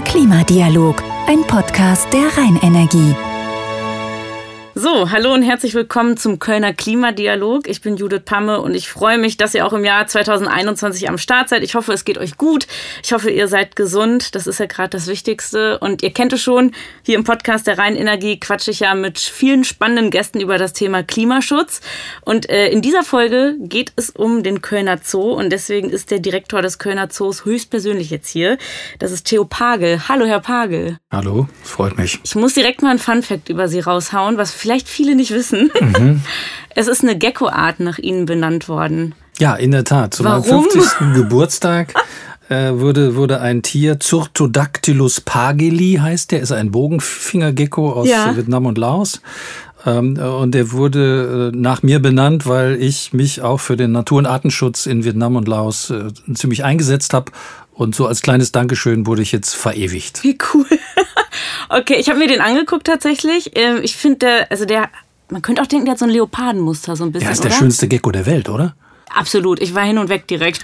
Klimadialog, ein Podcast der Rheinenergie. So, hallo und herzlich willkommen zum Kölner Klimadialog. Ich bin Judith Pamme und ich freue mich, dass ihr auch im Jahr 2021 am Start seid. Ich hoffe, es geht euch gut. Ich hoffe, ihr seid gesund. Das ist ja gerade das Wichtigste. Und ihr kennt es schon, hier im Podcast der Rheinenergie quatsche ich ja mit vielen spannenden Gästen über das Thema Klimaschutz. Und äh, in dieser Folge geht es um den Kölner Zoo und deswegen ist der Direktor des Kölner Zoos höchstpersönlich jetzt hier. Das ist Theo Pagel. Hallo, Herr Pagel. Hallo, freut mich. Ich muss direkt mal ein Fun-Fact über Sie raushauen, was vielleicht viele nicht wissen. Mhm. Es ist eine Gecko-Art nach Ihnen benannt worden. Ja, in der Tat. Zu Warum? meinem 50. Geburtstag äh, wurde, wurde ein Tier, Zurtodactylus pageli heißt der, ist ein Bogenfingergecko aus ja. Vietnam und Laos. Ähm, und der wurde äh, nach mir benannt, weil ich mich auch für den Natur- und Artenschutz in Vietnam und Laos äh, ziemlich eingesetzt habe. Und so als kleines Dankeschön wurde ich jetzt verewigt. Wie cool. Okay, ich habe mir den angeguckt tatsächlich. Ähm, ich finde, der, also der, man könnte auch denken, der hat so ein Leopardenmuster so ein bisschen. Der ist der oder? schönste Gecko der Welt, oder? Absolut, ich war hin und weg direkt.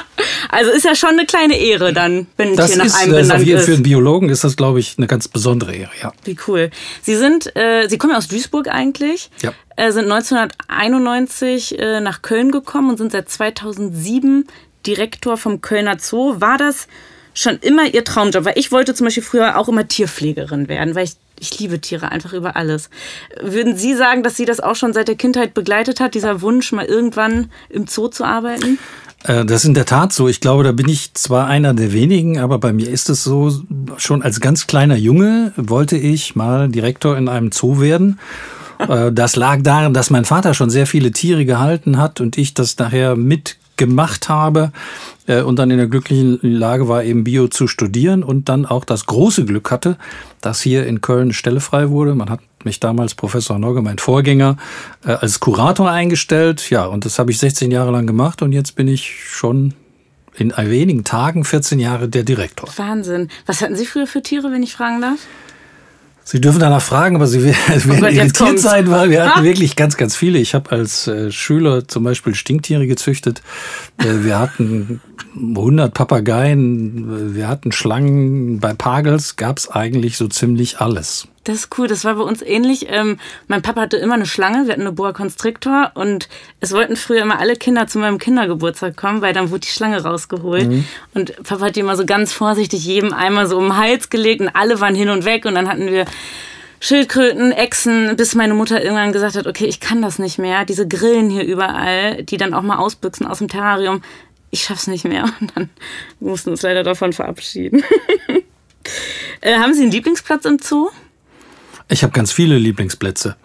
also ist ja schon eine kleine Ehre dann, wenn das hier nach einem das benannt ist. Für einen Biologen ist das, glaube ich, eine ganz besondere Ehre, ja. Wie cool. Sie sind, äh, Sie kommen aus Duisburg eigentlich, ja. äh, sind 1991 äh, nach Köln gekommen und sind seit 2007 Direktor vom Kölner Zoo. War das schon immer ihr Traumjob? Weil ich wollte zum Beispiel früher auch immer Tierpflegerin werden, weil ich, ich liebe Tiere einfach über alles. Würden Sie sagen, dass Sie das auch schon seit der Kindheit begleitet hat, dieser Wunsch, mal irgendwann im Zoo zu arbeiten? Äh, das ist in der Tat so. Ich glaube, da bin ich zwar einer der wenigen, aber bei mir ist es so, schon als ganz kleiner Junge wollte ich mal Direktor in einem Zoo werden. Äh, das lag daran, dass mein Vater schon sehr viele Tiere gehalten hat und ich das nachher mit gemacht habe äh, und dann in der glücklichen Lage war, eben Bio zu studieren und dann auch das große Glück hatte, dass hier in Köln eine Stelle frei wurde. Man hat mich damals Professor Nogge, mein Vorgänger, äh, als Kurator eingestellt. Ja, und das habe ich 16 Jahre lang gemacht und jetzt bin ich schon in wenigen Tagen 14 Jahre der Direktor. Wahnsinn. Was hatten Sie früher für Tiere, wenn ich fragen darf? Sie dürfen danach fragen, aber Sie werden oh Gott, irritiert sein, weil wir hatten wirklich ganz, ganz viele. Ich habe als äh, Schüler zum Beispiel Stinktiere gezüchtet. Äh, wir hatten 100 Papageien, wir hatten Schlangen. Bei Pagels gab es eigentlich so ziemlich alles. Das ist cool, das war bei uns ähnlich. Ähm, mein Papa hatte immer eine Schlange, wir hatten eine Boa Constrictor und es wollten früher immer alle Kinder zu meinem Kindergeburtstag kommen, weil dann wurde die Schlange rausgeholt. Mhm. Und Papa hat die immer so ganz vorsichtig jedem einmal so um den Hals gelegt und alle waren hin und weg und dann hatten wir Schildkröten, Echsen, bis meine Mutter irgendwann gesagt hat, okay, ich kann das nicht mehr. Diese Grillen hier überall, die dann auch mal ausbüchsen aus dem Terrarium, ich schaff's nicht mehr. Und dann mussten wir uns leider davon verabschieden. äh, haben Sie einen Lieblingsplatz im Zoo? Ich habe ganz viele Lieblingsplätze.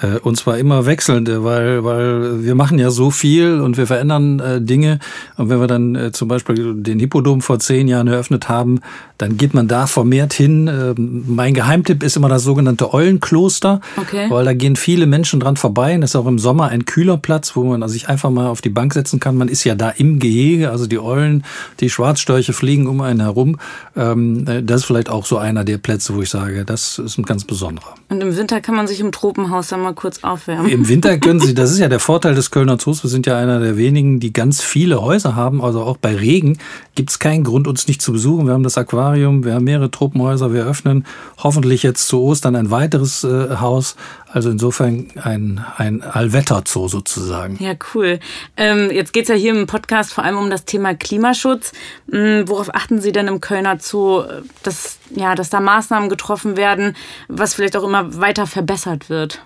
Äh, und zwar immer wechselnde, weil, weil wir machen ja so viel und wir verändern äh, Dinge. Und wenn wir dann äh, zum Beispiel den Hippodom vor zehn Jahren eröffnet haben, dann geht man da vermehrt hin. Ähm, mein Geheimtipp ist immer das sogenannte Eulenkloster, okay. weil da gehen viele Menschen dran vorbei. Und das ist auch im Sommer ein kühler Platz, wo man sich einfach mal auf die Bank setzen kann. Man ist ja da im Gehege, also die Eulen, die Schwarzstörche fliegen um einen herum. Ähm, das ist vielleicht auch so einer der Plätze, wo ich sage, das ist ein ganz besonderer. Und im Winter kann man sich im Tropenhaus dann mal kurz aufwärmen. Im Winter können Sie, das ist ja der Vorteil des Kölner Zoos, wir sind ja einer der wenigen, die ganz viele Häuser haben, also auch bei Regen gibt es keinen Grund, uns nicht zu besuchen. Wir haben das Aquarium, wir haben mehrere Tropenhäuser, wir öffnen hoffentlich jetzt zu Ostern ein weiteres äh, Haus. Also insofern ein, ein Allwetterzoo sozusagen. Ja, cool. Ähm, jetzt geht es ja hier im Podcast vor allem um das Thema Klimaschutz. Hm, worauf achten Sie denn im Kölner Zoo, dass, ja, dass da Maßnahmen getroffen werden, was vielleicht auch immer weiter verbessert wird?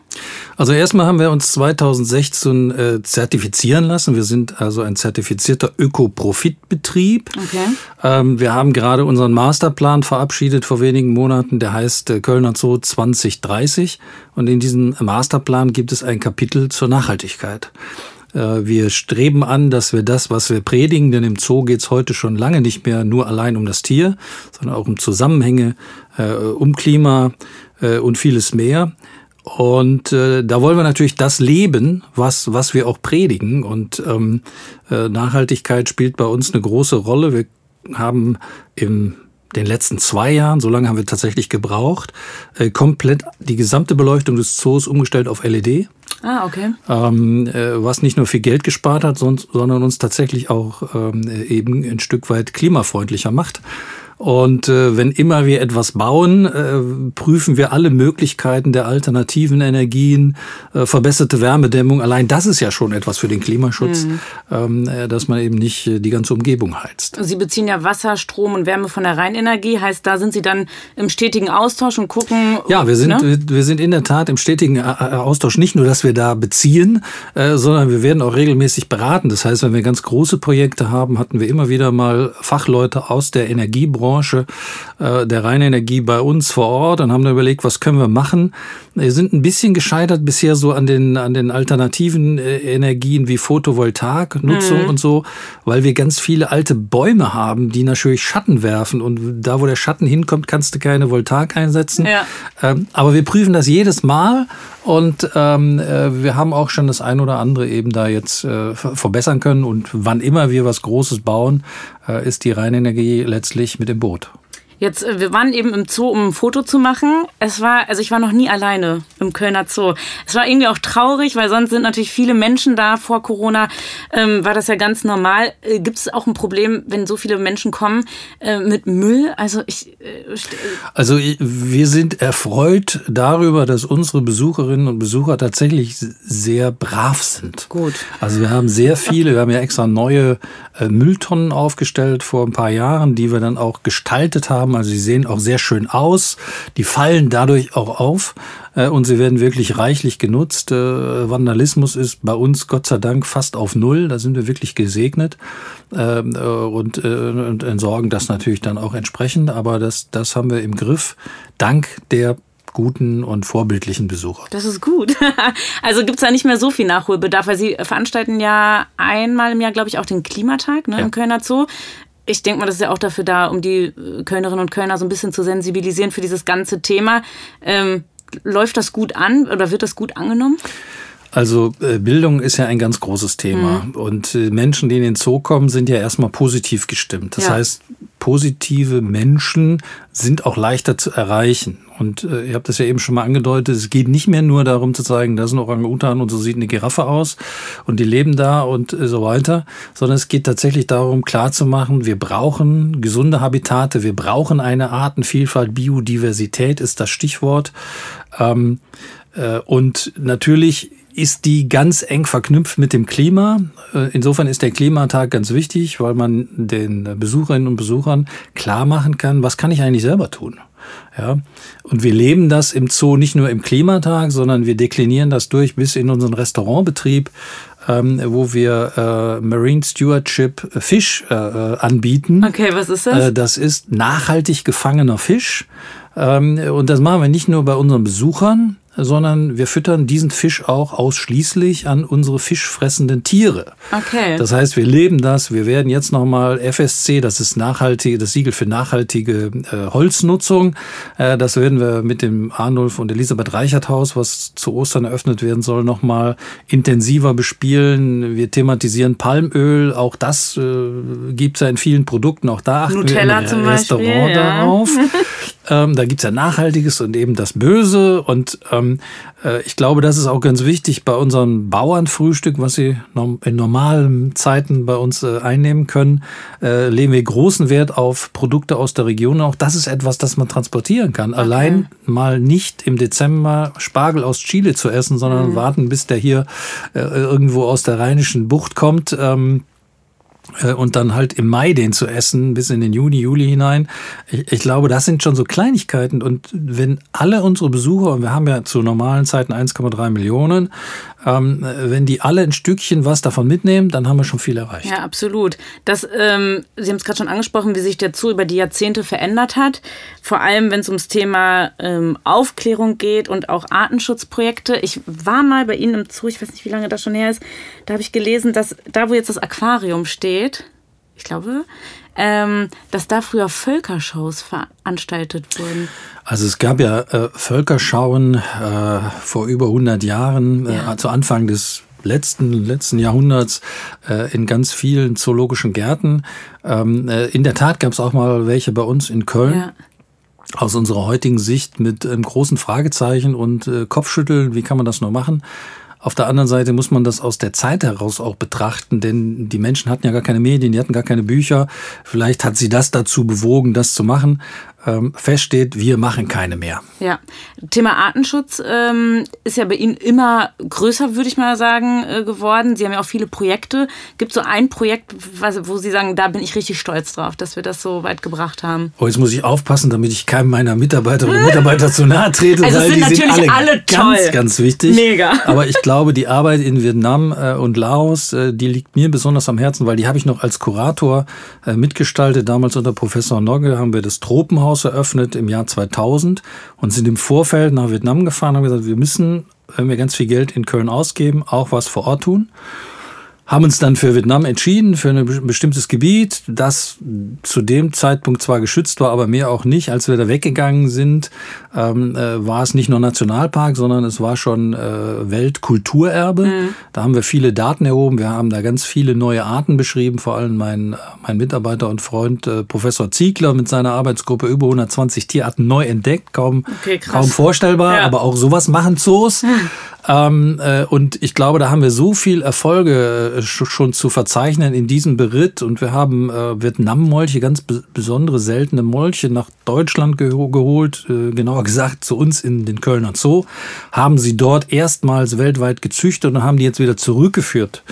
Also erstmal haben wir uns 2016 äh, zertifizieren lassen. Wir sind also ein zertifizierter Öko-Profit-Betrieb. Okay. Ähm, wir haben gerade unseren Masterplan verabschiedet vor wenigen Monaten. Der heißt äh, Kölner Zoo 2030. Und in diesem Masterplan gibt es ein Kapitel zur Nachhaltigkeit. Äh, wir streben an, dass wir das, was wir predigen, denn im Zoo geht es heute schon lange nicht mehr nur allein um das Tier, sondern auch um Zusammenhänge, äh, um Klima äh, und vieles mehr. Und äh, da wollen wir natürlich das leben, was, was wir auch predigen. Und ähm, äh, Nachhaltigkeit spielt bei uns eine große Rolle. Wir haben im den letzten zwei Jahren, so lange haben wir tatsächlich gebraucht, äh, komplett die gesamte Beleuchtung des Zoos umgestellt auf LED. Ah, okay. Ähm, äh, was nicht nur viel Geld gespart hat, sondern uns tatsächlich auch ähm, eben ein Stück weit klimafreundlicher macht. Und äh, wenn immer wir etwas bauen, äh, prüfen wir alle Möglichkeiten der alternativen Energien, äh, verbesserte Wärmedämmung. Allein das ist ja schon etwas für den Klimaschutz, mhm. ähm, äh, dass man eben nicht äh, die ganze Umgebung heizt. Sie beziehen ja Wasser, Strom und Wärme von der Rheinenergie. Heißt, da sind Sie dann im stetigen Austausch und gucken. Ja, wir sind, ne? wir, wir sind in der Tat im stetigen äh, Austausch. Nicht nur, dass wir da beziehen, äh, sondern wir werden auch regelmäßig beraten. Das heißt, wenn wir ganz große Projekte haben, hatten wir immer wieder mal Fachleute aus der Energiebranche Branche äh, der Rheinenergie bei uns vor Ort und haben da überlegt, was können wir machen. Wir sind ein bisschen gescheitert bisher so an den, an den alternativen äh, Energien wie Photovoltaik-Nutzung mhm. und so, weil wir ganz viele alte Bäume haben, die natürlich Schatten werfen und da, wo der Schatten hinkommt, kannst du keine Voltaik einsetzen. Ja. Ähm, aber wir prüfen das jedes Mal und ähm, äh, wir haben auch schon das ein oder andere eben da jetzt äh, verbessern können. Und wann immer wir was Großes bauen, äh, ist die Rheinenergie letztlich mit im Boot. Jetzt, äh, wir waren eben im Zoo, um ein Foto zu machen. Es war, also ich war noch nie alleine im Kölner Zoo. Es war irgendwie auch traurig, weil sonst sind natürlich viele Menschen da. Vor Corona ähm, war das ja ganz normal. Äh, Gibt es auch ein Problem, wenn so viele Menschen kommen äh, mit Müll? Also ich. Äh, also wir sind erfreut darüber, dass unsere Besucherinnen und Besucher tatsächlich sehr brav sind. Gut. Also wir haben sehr viele, wir haben ja extra neue äh, Mülltonnen aufgestellt vor ein paar Jahren, die wir dann auch gestaltet haben. Also sie sehen auch sehr schön aus. Die fallen dadurch auch auf äh, und sie werden wirklich reichlich genutzt. Äh, Vandalismus ist bei uns Gott sei Dank fast auf Null. Da sind wir wirklich gesegnet ähm, und, und entsorgen das natürlich dann auch entsprechend. Aber das, das haben wir im Griff. Dank der guten und vorbildlichen Besucher. Das ist gut. Also gibt es da nicht mehr so viel Nachholbedarf, weil Sie veranstalten ja einmal im Jahr, glaube ich, auch den Klimatag ne, ja. im Kölner Zoo. Ich denke mal, das ist ja auch dafür da, um die äh, Kölnerinnen und Kölner so ein bisschen zu sensibilisieren für dieses ganze Thema. Ähm, läuft das gut an oder wird das gut angenommen? Also äh, Bildung ist ja ein ganz großes Thema. Mhm. Und äh, Menschen, die in den Zoo kommen, sind ja erstmal positiv gestimmt. Das ja. heißt, positive Menschen sind auch leichter zu erreichen. Und äh, ihr habt das ja eben schon mal angedeutet, es geht nicht mehr nur darum zu zeigen, da ist ein Orang-Utan und so sieht eine Giraffe aus und die leben da und äh, so weiter, sondern es geht tatsächlich darum, klarzumachen, wir brauchen gesunde Habitate, wir brauchen eine Artenvielfalt, Biodiversität ist das Stichwort. Ähm, äh, und natürlich ist die ganz eng verknüpft mit dem Klima. Äh, insofern ist der Klimatag ganz wichtig, weil man den Besucherinnen und Besuchern klar machen kann, was kann ich eigentlich selber tun. Ja, und wir leben das im Zoo nicht nur im Klimatag, sondern wir deklinieren das durch bis in unseren Restaurantbetrieb, ähm, wo wir äh, Marine Stewardship Fisch äh, äh, anbieten. Okay, was ist das? Äh, das ist nachhaltig gefangener Fisch. Ähm, und das machen wir nicht nur bei unseren Besuchern, sondern wir füttern diesen Fisch auch ausschließlich an unsere fischfressenden Tiere. Okay. Das heißt, wir leben das. Wir werden jetzt nochmal FSC, das ist nachhaltige, das Siegel für nachhaltige äh, Holznutzung. Äh, das werden wir mit dem Arnulf und Elisabeth Reichert Haus, was zu Ostern eröffnet werden soll, nochmal intensiver bespielen. Wir thematisieren Palmöl. Auch das äh, gibt es ja in vielen Produkten. Auch da achten Nutella wir im Restaurant Beispiel, ja. darauf. ähm, da gibt's ja Nachhaltiges und eben das Böse und ähm, äh, ich glaube, das ist auch ganz wichtig bei unserem Bauernfrühstück, was Sie in normalen Zeiten bei uns äh, einnehmen können. Äh, legen wir großen Wert auf Produkte aus der Region. Auch das ist etwas, das man transportieren kann. Okay. Allein mal nicht im Dezember Spargel aus Chile zu essen, sondern mhm. warten, bis der hier irgendwo aus der rheinischen Bucht kommt. Ähm, äh, und dann halt im Mai den zu essen, bis in den Juni, Juli hinein. Ich, ich, glaube, das sind schon so Kleinigkeiten. Und wenn alle unsere Besucher, und wir haben ja zu normalen Zeiten 1,3 Millionen, ähm, wenn die alle ein Stückchen was davon mitnehmen, dann haben wir schon viel erreicht. Ja, absolut. Das, ähm, Sie haben es gerade schon angesprochen, wie sich der Zoo über die Jahrzehnte verändert hat. Vor allem, wenn es ums Thema ähm, Aufklärung geht und auch Artenschutzprojekte. Ich war mal bei Ihnen im Zoo, ich weiß nicht, wie lange das schon her ist, da habe ich gelesen, dass da, wo jetzt das Aquarium steht, ich glaube, ähm, dass da früher Völkershows veranstaltet wurden. Also es gab ja äh, Völkerschauen äh, vor über 100 Jahren, äh, ja. zu Anfang des letzten, letzten Jahrhunderts äh, in ganz vielen zoologischen Gärten. Ähm, äh, in der Tat gab es auch mal welche bei uns in Köln. Ja. Aus unserer heutigen Sicht mit einem großen Fragezeichen und äh, Kopfschütteln, wie kann man das nur machen? Auf der anderen Seite muss man das aus der Zeit heraus auch betrachten, denn die Menschen hatten ja gar keine Medien, die hatten gar keine Bücher. Vielleicht hat sie das dazu bewogen, das zu machen ähm, feststeht, wir machen keine mehr. Ja, Thema Artenschutz ähm, ist ja bei Ihnen immer größer, würde ich mal sagen, äh, geworden. Sie haben ja auch viele Projekte. Gibt es so ein Projekt, was, wo Sie sagen, da bin ich richtig stolz drauf, dass wir das so weit gebracht haben? Oh, jetzt muss ich aufpassen, damit ich keinem meiner Mitarbeiterinnen und Mitarbeiter zu nahe trete, also weil sind die natürlich sind alle, alle ganz, ganz wichtig. Mega. Aber ich glaube, die Arbeit in Vietnam äh, und Laos, äh, die liegt mir besonders am Herzen, weil die habe ich noch als Kurator äh, mitgestaltet. Damals unter Professor Nogge haben wir das Tropenhaus eröffnet im Jahr 2000 und sind im Vorfeld nach Vietnam gefahren und haben gesagt, wir müssen, wenn wir ganz viel Geld in Köln ausgeben, auch was vor Ort tun haben uns dann für Vietnam entschieden, für ein bestimmtes Gebiet, das zu dem Zeitpunkt zwar geschützt war, aber mehr auch nicht. Als wir da weggegangen sind, ähm, äh, war es nicht nur Nationalpark, sondern es war schon äh, Weltkulturerbe. Mhm. Da haben wir viele Daten erhoben. Wir haben da ganz viele neue Arten beschrieben. Vor allem mein, mein Mitarbeiter und Freund äh, Professor Ziegler mit seiner Arbeitsgruppe über 120 Tierarten neu entdeckt. Kaum, okay, kaum vorstellbar, ja. aber auch sowas machen Zoos. Mhm. Ähm, äh, und ich glaube, da haben wir so viel Erfolge äh, schon zu verzeichnen in diesem Beritt. Und wir haben äh, Vietnam-Molche, ganz besondere, seltene Molche nach Deutschland ge geholt, äh, genauer gesagt zu uns in den Kölner Zoo, haben sie dort erstmals weltweit gezüchtet und haben die jetzt wieder zurückgeführt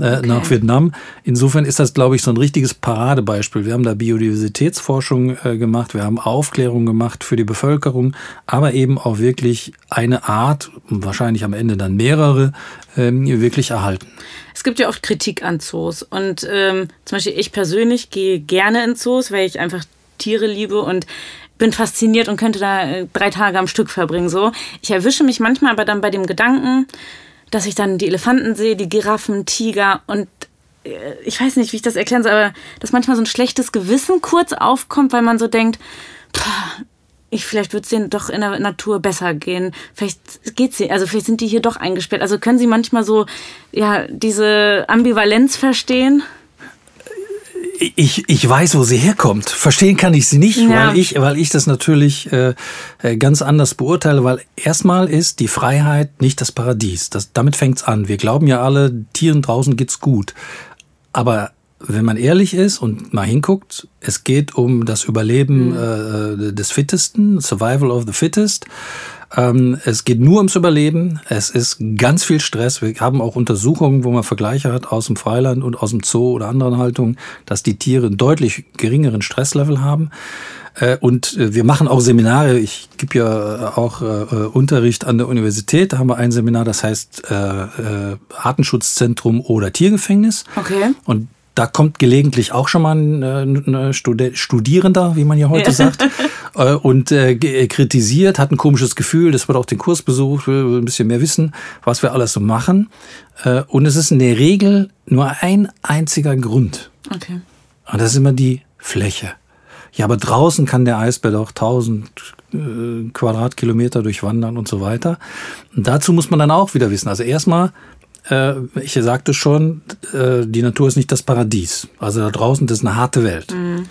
äh, okay. nach Vietnam. Insofern ist das, glaube ich, so ein richtiges Paradebeispiel. Wir haben da Biodiversitätsforschung äh, gemacht, wir haben Aufklärung gemacht für die Bevölkerung, aber eben auch wirklich eine Art, wahrscheinlich am Ende dann mehrere, ähm, wirklich erhalten. Es gibt ja oft Kritik an Zoos und ähm, zum Beispiel ich persönlich gehe gerne in Zoos, weil ich einfach Tiere liebe und bin fasziniert und könnte da äh, drei Tage am Stück verbringen. So, ich erwische mich manchmal aber dann bei dem Gedanken, dass ich dann die Elefanten sehe, die Giraffen, Tiger und äh, ich weiß nicht, wie ich das erklären soll, aber dass manchmal so ein schlechtes Gewissen kurz aufkommt, weil man so denkt, ich, vielleicht wird es denen doch in der Natur besser gehen. Vielleicht geht's sie, also vielleicht sind die hier doch eingesperrt. Also können Sie manchmal so ja diese Ambivalenz verstehen? Ich, ich weiß, wo sie herkommt. Verstehen kann ich sie nicht, ja. weil, ich, weil ich das natürlich äh, äh, ganz anders beurteile, weil erstmal ist die Freiheit nicht das Paradies. Das, damit fängt's an. Wir glauben ja alle, Tieren draußen geht's gut. Aber wenn man ehrlich ist und mal hinguckt, es geht um das Überleben mhm. äh, des Fittesten, Survival of the Fittest. Ähm, es geht nur ums Überleben. Es ist ganz viel Stress. Wir haben auch Untersuchungen, wo man Vergleiche hat aus dem Freiland und aus dem Zoo oder anderen Haltungen, dass die Tiere einen deutlich geringeren Stresslevel haben. Äh, und äh, wir machen auch Seminare. Ich gebe ja auch äh, Unterricht an der Universität. Da haben wir ein Seminar, das heißt Artenschutzzentrum oder Tiergefängnis. Okay. Und da kommt gelegentlich auch schon mal ein, ein Studierender, wie man ja heute ja. sagt, äh, und äh, äh, kritisiert, hat ein komisches Gefühl, das wird auch den Kurs besucht, will ein bisschen mehr wissen, was wir alles so machen. Äh, und es ist in der Regel nur ein einziger Grund. Okay. Und das ist immer die Fläche. Ja, aber draußen kann der Eisbär doch 1000 äh, Quadratkilometer durchwandern und so weiter. Und dazu muss man dann auch wieder wissen. Also erstmal äh, ich sagte schon, äh, die Natur ist nicht das Paradies. Also da draußen, das ist eine harte Welt. Mhm.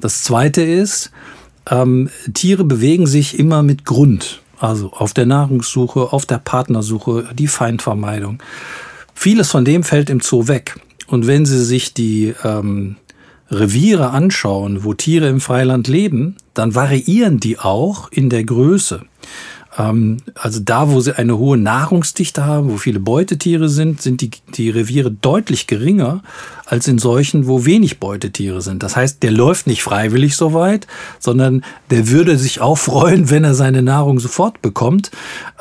Das Zweite ist, ähm, Tiere bewegen sich immer mit Grund. Also auf der Nahrungssuche, auf der Partnersuche, die Feindvermeidung. Vieles von dem fällt im Zoo weg. Und wenn Sie sich die ähm, Reviere anschauen, wo Tiere im Freiland leben, dann variieren die auch in der Größe. Ähm, also da, wo sie eine hohe Nahrungsdichte haben, wo viele Beutetiere sind, sind die, die Reviere deutlich geringer als in solchen, wo wenig Beutetiere sind. Das heißt, der läuft nicht freiwillig so weit, sondern der würde sich auch freuen, wenn er seine Nahrung sofort bekommt.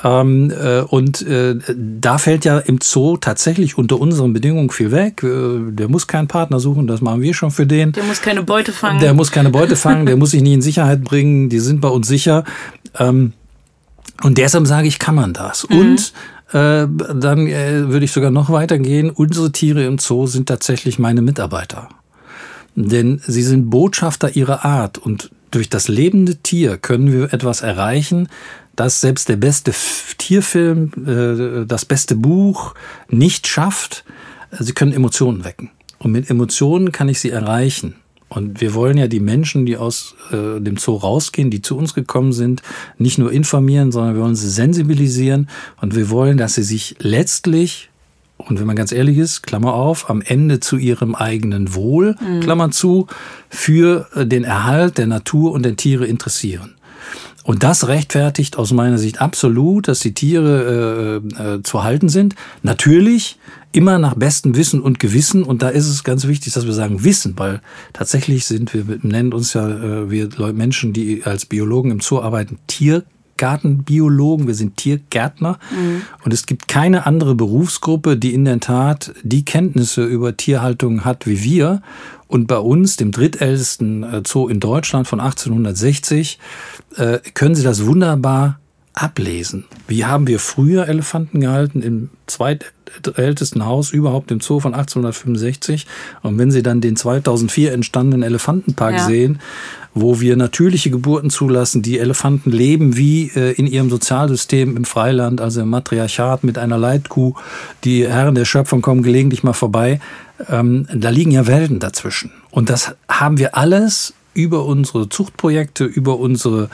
Ähm, äh, und äh, da fällt ja im Zoo tatsächlich unter unseren Bedingungen viel weg. Äh, der muss keinen Partner suchen, das machen wir schon für den. Der muss keine Beute fangen. Der muss keine Beute fangen, der muss sich nie in Sicherheit bringen. Die sind bei uns sicher. Ähm, und deshalb sage ich, kann man das. Mhm. Und äh, dann äh, würde ich sogar noch weitergehen. Unsere Tiere im Zoo sind tatsächlich meine Mitarbeiter. Denn sie sind Botschafter ihrer Art. Und durch das lebende Tier können wir etwas erreichen, das selbst der beste Tierfilm, äh, das beste Buch nicht schafft. Sie können Emotionen wecken. Und mit Emotionen kann ich sie erreichen. Und wir wollen ja die Menschen, die aus äh, dem Zoo rausgehen, die zu uns gekommen sind, nicht nur informieren, sondern wir wollen sie sensibilisieren und wir wollen, dass sie sich letztlich und wenn man ganz ehrlich ist, Klammer auf, am Ende zu ihrem eigenen Wohl, mhm. Klammer zu, für äh, den Erhalt der Natur und der Tiere interessieren. Und das rechtfertigt aus meiner Sicht absolut, dass die Tiere äh, äh, zu halten sind. Natürlich immer nach bestem Wissen und Gewissen. Und da ist es ganz wichtig, dass wir sagen Wissen, weil tatsächlich sind wir, nennen uns ja äh, wir Menschen, die als Biologen im Zoo arbeiten, Tier Gartenbiologen, wir sind Tiergärtner mhm. und es gibt keine andere Berufsgruppe, die in der Tat die Kenntnisse über Tierhaltung hat wie wir. Und bei uns, dem drittältesten äh, Zoo in Deutschland von 1860, äh, können Sie das wunderbar ablesen. Wie haben wir früher Elefanten gehalten im zweitältesten Haus überhaupt im Zoo von 1865? Und wenn Sie dann den 2004 entstandenen Elefantenpark ja. sehen, wo wir natürliche Geburten zulassen. Die Elefanten leben wie äh, in ihrem Sozialsystem im Freiland, also im Matriarchat mit einer Leitkuh. Die Herren der Schöpfung kommen gelegentlich mal vorbei. Ähm, da liegen ja Welten dazwischen. Und das haben wir alles über unsere Zuchtprojekte, über unsere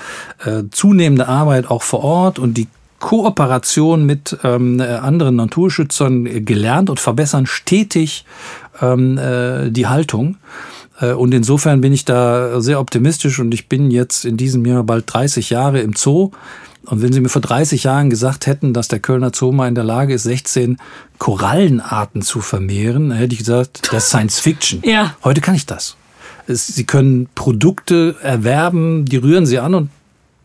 äh, zunehmende Arbeit auch vor Ort und die Kooperation mit ähm, anderen Naturschützern gelernt und verbessern stetig ähm, äh, die Haltung. Äh, und insofern bin ich da sehr optimistisch und ich bin jetzt in diesem Jahr bald 30 Jahre im Zoo. Und wenn Sie mir vor 30 Jahren gesagt hätten, dass der Kölner Zoo mal in der Lage ist, 16 Korallenarten zu vermehren, hätte ich gesagt, das ist Science Fiction. Ja. Heute kann ich das. Sie können Produkte erwerben, die rühren Sie an und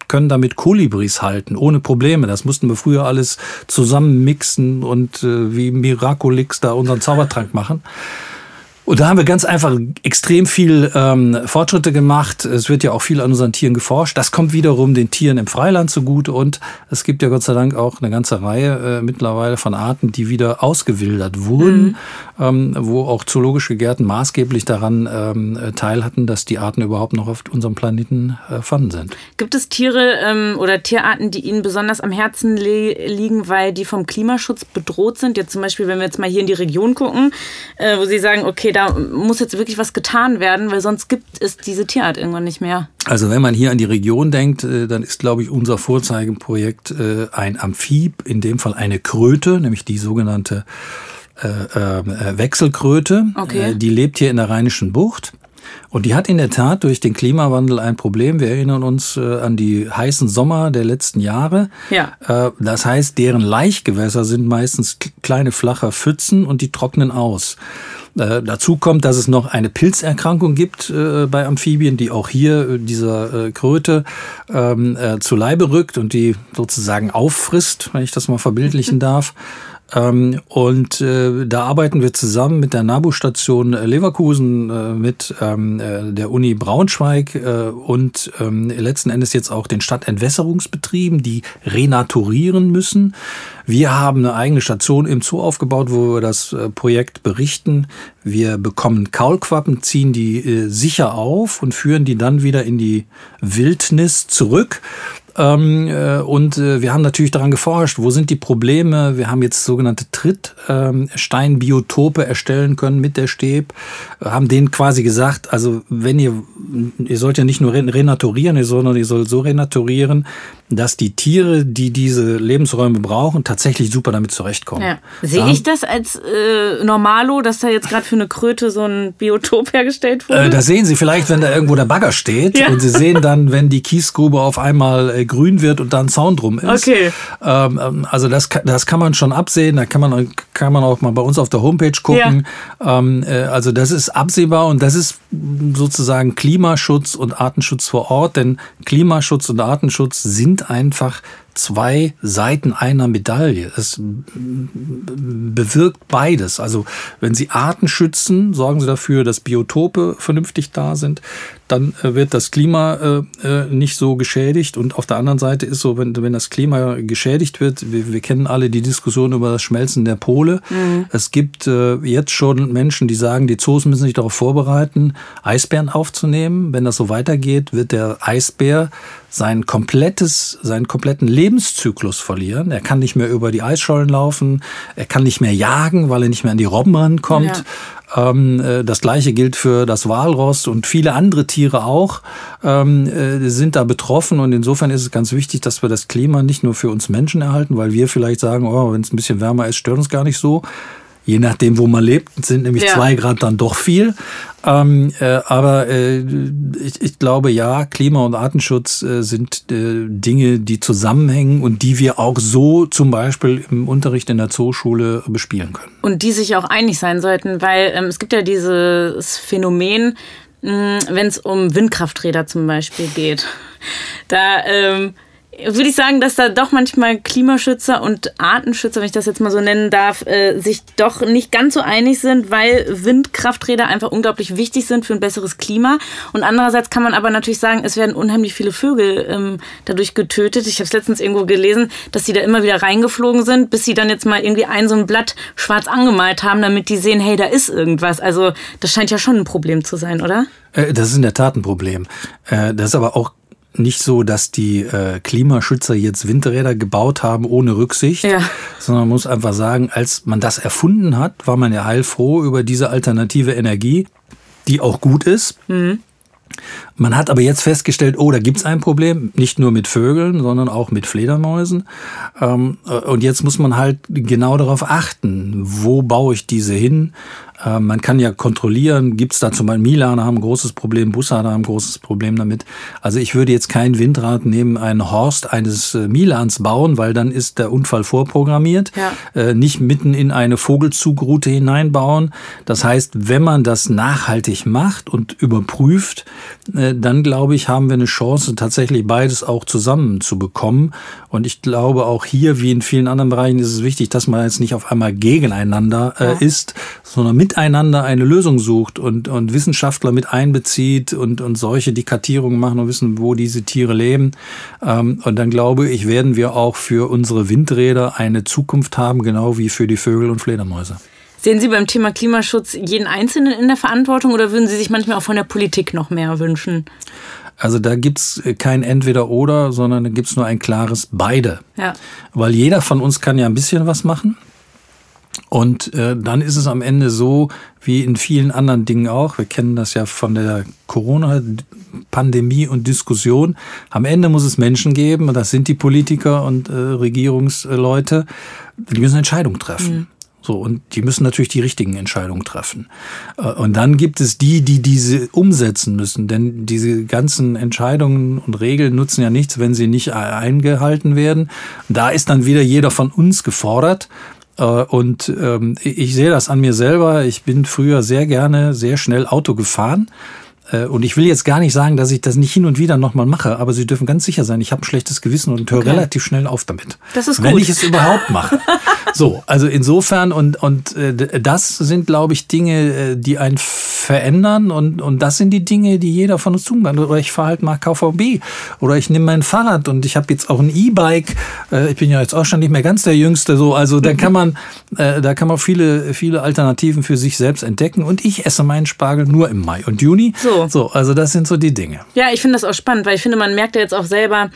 können damit Kolibris halten, ohne Probleme. Das mussten wir früher alles zusammenmixen und äh, wie Miraculix da unseren Zaubertrank machen. Und da haben wir ganz einfach extrem viel ähm, Fortschritte gemacht. Es wird ja auch viel an unseren Tieren geforscht. Das kommt wiederum den Tieren im Freiland zugute. Und es gibt ja Gott sei Dank auch eine ganze Reihe äh, mittlerweile von Arten, die wieder ausgewildert wurden, mhm. ähm, wo auch zoologische Gärten maßgeblich daran ähm, teil hatten, dass die Arten überhaupt noch auf unserem Planeten äh, vorhanden sind. Gibt es Tiere ähm, oder Tierarten, die Ihnen besonders am Herzen liegen, weil die vom Klimaschutz bedroht sind? Jetzt zum Beispiel, wenn wir jetzt mal hier in die Region gucken, äh, wo Sie sagen, okay, da muss jetzt wirklich was getan werden, weil sonst gibt es diese Tierart irgendwann nicht mehr. Also wenn man hier an die Region denkt, äh, dann ist, glaube ich, unser Vorzeigeprojekt äh, ein Amphib, in dem Fall eine Kröte, nämlich die sogenannte äh, Wechselkröte. Okay. Die lebt hier in der Rheinischen Bucht. Und die hat in der Tat durch den Klimawandel ein Problem. Wir erinnern uns äh, an die heißen Sommer der letzten Jahre. Ja. Äh, das heißt, deren Laichgewässer sind meistens kleine flache Pfützen und die trocknen aus. Äh, dazu kommt, dass es noch eine Pilzerkrankung gibt äh, bei Amphibien, die auch hier äh, dieser äh, Kröte ähm, äh, zu Leibe rückt und die sozusagen auffrisst, wenn ich das mal verbildlichen darf. Ähm, und äh, da arbeiten wir zusammen mit der NABU-Station Leverkusen, äh, mit ähm, äh, der Uni Braunschweig äh, und ähm, letzten Endes jetzt auch den Stadtentwässerungsbetrieben, die renaturieren müssen. Wir haben eine eigene Station im Zoo aufgebaut, wo wir das äh, Projekt berichten. Wir bekommen Kaulquappen, ziehen die sicher auf und führen die dann wieder in die Wildnis zurück. Ähm, äh, und äh, wir haben natürlich daran geforscht, wo sind die Probleme. Wir haben jetzt sogenannte Trittsteinbiotope ähm, erstellen können mit der Stäb, haben denen quasi gesagt, also wenn ihr, ihr sollt ja nicht nur renaturieren, sondern ihr sollt so renaturieren, dass die Tiere, die diese Lebensräume brauchen, tatsächlich super damit zurechtkommen. Ja. Sehe ich das als äh, Normalo, dass da jetzt gerade für eine Kröte so ein Biotop hergestellt wurde? Äh, das sehen Sie vielleicht, wenn da irgendwo der Bagger steht ja. und Sie sehen dann, wenn die Kiesgrube auf einmal äh, grün wird und da ein Zaun drum ist. Okay. Ähm, ähm also das, das kann man schon absehen, da kann man, kann man auch mal bei uns auf der Homepage gucken. Ja. Ähm, äh, also das ist absehbar und das ist sozusagen Klimaschutz und Artenschutz vor Ort, denn Klimaschutz und Artenschutz sind einfach zwei Seiten einer Medaille. Es bewirkt beides. Also wenn Sie Arten schützen, sorgen Sie dafür, dass Biotope vernünftig da sind, dann äh, wird das Klima äh, äh, nicht so geschädigt. Und auf der anderen Seite ist so, wenn, wenn das Klima geschädigt wird, wir, wir kennen alle die Diskussion über das Schmelzen der Pole. Mhm. Es gibt äh, jetzt schon Menschen, die sagen, die Zoos müssen sich darauf vorbereiten, Eisbären aufzunehmen. Wenn das so weitergeht, wird der Eisbär sein komplettes, seinen kompletten Lebenszyklus verlieren. Er kann nicht mehr über die Eisschollen laufen, er kann nicht mehr jagen, weil er nicht mehr an die Robben rankommt. Ja. Ähm, äh, das gleiche gilt für das Walross und viele andere Tiere auch ähm, äh, sind da betroffen. Und insofern ist es ganz wichtig, dass wir das Klima nicht nur für uns Menschen erhalten, weil wir vielleicht sagen, oh, wenn es ein bisschen wärmer ist, stört uns gar nicht so je nachdem, wo man lebt, sind nämlich ja. zwei Grad dann doch viel. Ähm, äh, aber äh, ich, ich, glaube, ja, Klima- und Artenschutz äh, sind äh, Dinge, die zusammenhängen und die wir auch so zum Beispiel im Unterricht in der Zooschule bespielen können. Und die sich auch einig sein sollten, weil ähm, es gibt ja dieses Phänomen, wenn es um Windkrafträder zum Beispiel geht. Da ähm, würde ich sagen, dass da doch manchmal Klimaschützer und Artenschützer, wenn ich das jetzt mal so nennen darf, äh, sich doch nicht ganz so einig sind, weil Windkrafträder einfach unglaublich wichtig sind für ein besseres Klima. Und andererseits kann man aber natürlich sagen, es werden unheimlich viele Vögel ähm, dadurch getötet. Ich habe es letztens irgendwo gelesen, dass sie da immer wieder reingeflogen sind, bis sie dann jetzt mal irgendwie ein so ein Blatt schwarz angemalt haben, damit die sehen, hey, da ist irgendwas. Also das scheint ja schon ein Problem zu sein, oder? Äh, das ist in der Tat ein Problem. Äh, das ist aber auch nicht so, dass die äh, Klimaschützer jetzt Windräder gebaut haben ohne Rücksicht, ja. sondern man muss einfach sagen, als man das erfunden hat, war man ja heilfroh über diese alternative Energie, die auch gut ist. Mhm. Man hat aber jetzt festgestellt, oh, da gibt's ein Problem, nicht nur mit Vögeln, sondern auch mit Fledermäusen. Ähm, äh, und jetzt muss man halt genau darauf achten, wo baue ich diese hin, äh, man kann ja kontrollieren, gibt es da zum Beispiel Milaner haben ein großes Problem, Bussarder haben ein großes Problem damit. Also ich würde jetzt kein Windrad neben einen Horst eines äh, Milans bauen, weil dann ist der Unfall vorprogrammiert. Ja. Äh, nicht mitten in eine Vogelzugroute hineinbauen. Das heißt, wenn man das nachhaltig macht und überprüft, dann glaube ich, haben wir eine Chance, tatsächlich beides auch zusammen zu bekommen. Und ich glaube, auch hier, wie in vielen anderen Bereichen, ist es wichtig, dass man jetzt nicht auf einmal gegeneinander ja. ist, sondern mit miteinander eine Lösung sucht und, und Wissenschaftler mit einbezieht und, und solche die Kartierungen machen und wissen, wo diese Tiere leben. Ähm, und dann glaube ich, werden wir auch für unsere Windräder eine Zukunft haben, genau wie für die Vögel und Fledermäuse. Sehen Sie beim Thema Klimaschutz jeden Einzelnen in der Verantwortung oder würden Sie sich manchmal auch von der Politik noch mehr wünschen? Also da gibt's kein Entweder-Oder, sondern da gibt's nur ein klares Beide. Ja. Weil jeder von uns kann ja ein bisschen was machen. Und äh, dann ist es am Ende so, wie in vielen anderen Dingen auch, wir kennen das ja von der Corona-Pandemie und Diskussion, am Ende muss es Menschen geben, und das sind die Politiker und äh, Regierungsleute, die müssen Entscheidungen treffen. Mhm. So, und die müssen natürlich die richtigen Entscheidungen treffen. Äh, und dann gibt es die, die diese umsetzen müssen. Denn diese ganzen Entscheidungen und Regeln nutzen ja nichts, wenn sie nicht eingehalten werden. Da ist dann wieder jeder von uns gefordert, und ähm, ich sehe das an mir selber. Ich bin früher sehr gerne sehr schnell Auto gefahren äh, und ich will jetzt gar nicht sagen, dass ich das nicht hin und wieder nochmal mache, aber Sie dürfen ganz sicher sein, ich habe ein schlechtes Gewissen und höre okay. relativ schnell auf damit. Das ist gut. Wenn ich es überhaupt mache. so, also insofern und, und äh, das sind, glaube ich, Dinge, äh, die einen verändern und, und das sind die Dinge, die jeder von uns tun kann. Oder ich fahre halt mal KVB oder ich nehme mein Fahrrad und ich habe jetzt auch ein E-Bike. Ich bin ja jetzt auch schon nicht mehr ganz der Jüngste, so. Also da kann man, da kann man viele, viele Alternativen für sich selbst entdecken und ich esse meinen Spargel nur im Mai und Juni. So. So. also das sind so die Dinge. Ja, ich finde das auch spannend, weil ich finde, man merkt ja jetzt auch selber,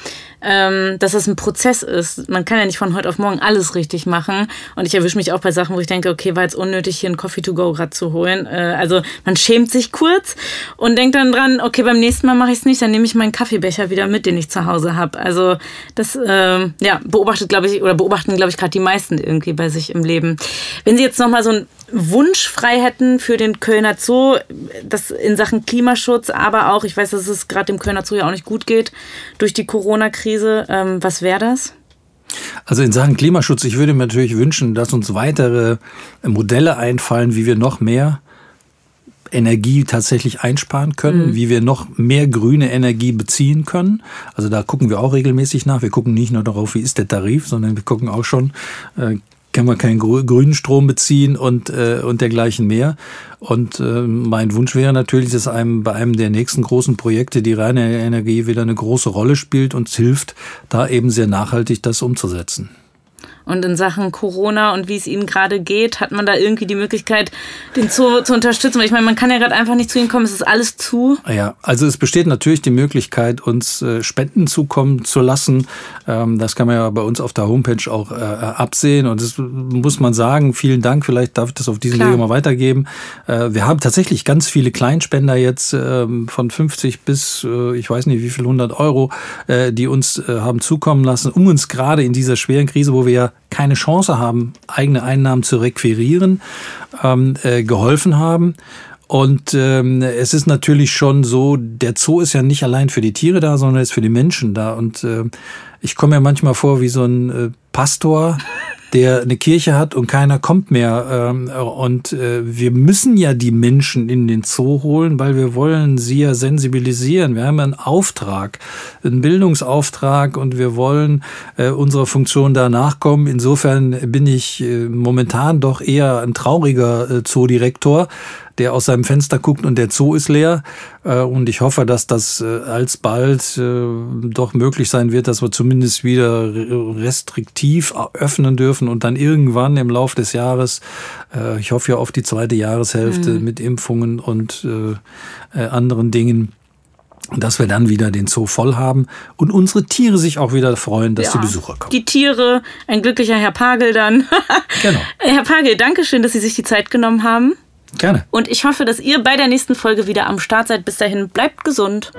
ähm, dass das ein Prozess ist. Man kann ja nicht von heute auf morgen alles richtig machen. Und ich erwische mich auch bei Sachen, wo ich denke, okay, war jetzt unnötig, hier ein Coffee to go gerade zu holen. Äh, also man schämt sich kurz und denkt dann dran, okay, beim nächsten Mal mache ich es nicht, dann nehme ich meinen Kaffeebecher wieder mit, den ich zu Hause habe. Also das äh, ja, beobachtet, glaube ich, oder beobachten, glaube ich, gerade die meisten irgendwie bei sich im Leben. Wenn Sie jetzt nochmal so ein Wunsch frei hätten für den Kölner Zoo, das in Sachen Klimaschutz, aber auch, ich weiß, dass es gerade dem Kölner Zoo ja auch nicht gut geht durch die Corona-Krise. Ähm, was wäre das? Also in Sachen Klimaschutz, ich würde mir natürlich wünschen, dass uns weitere Modelle einfallen, wie wir noch mehr Energie tatsächlich einsparen können, mhm. wie wir noch mehr grüne Energie beziehen können. Also da gucken wir auch regelmäßig nach. Wir gucken nicht nur darauf, wie ist der Tarif, sondern wir gucken auch schon, äh, kann man keinen grünen Strom beziehen und, äh, und dergleichen mehr. Und äh, mein Wunsch wäre natürlich, dass einem bei einem der nächsten großen Projekte die reine Energie wieder eine große Rolle spielt und hilft, da eben sehr nachhaltig das umzusetzen. Und in Sachen Corona und wie es ihnen gerade geht, hat man da irgendwie die Möglichkeit, den Zoo zu unterstützen. Weil ich meine, man kann ja gerade einfach nicht zu ihnen kommen, es ist alles zu. Ja, also es besteht natürlich die Möglichkeit, uns äh, Spenden zukommen zu lassen. Ähm, das kann man ja bei uns auf der Homepage auch äh, absehen. Und das muss man sagen, vielen Dank. Vielleicht darf ich das auf diesen Wege mal weitergeben. Äh, wir haben tatsächlich ganz viele Kleinspender jetzt ähm, von 50 bis, ich weiß nicht wie viel, 100 Euro, die uns haben zukommen lassen, um uns gerade in dieser schweren Krise, wo wir ja keine Chance haben, eigene Einnahmen zu requirieren, ähm, äh, geholfen haben. Und ähm, es ist natürlich schon so, der Zoo ist ja nicht allein für die Tiere da, sondern ist für die Menschen da. Und äh, ich komme mir manchmal vor wie so ein äh, Pastor, der eine Kirche hat und keiner kommt mehr. Ähm, und äh, wir müssen ja die Menschen in den Zoo holen, weil wir wollen sie ja sensibilisieren. Wir haben einen Auftrag, einen Bildungsauftrag und wir wollen äh, unserer Funktion da nachkommen. Insofern bin ich äh, momentan doch eher ein trauriger Zoodirektor der aus seinem Fenster guckt und der Zoo ist leer. Äh, und ich hoffe, dass das äh, alsbald äh, doch möglich sein wird, dass wir zumindest wieder restriktiv öffnen dürfen und dann irgendwann im Laufe des Jahres, ich hoffe ja auf die zweite Jahreshälfte mhm. mit Impfungen und anderen Dingen, dass wir dann wieder den Zoo voll haben und unsere Tiere sich auch wieder freuen, dass ja, die Besucher kommen. Die Tiere, ein glücklicher Herr Pagel dann. genau. Herr Pagel, danke schön, dass Sie sich die Zeit genommen haben. Gerne. Und ich hoffe, dass ihr bei der nächsten Folge wieder am Start seid. Bis dahin, bleibt gesund.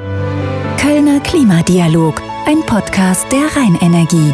Kölner Klimadialog, ein Podcast der Rheinenergie.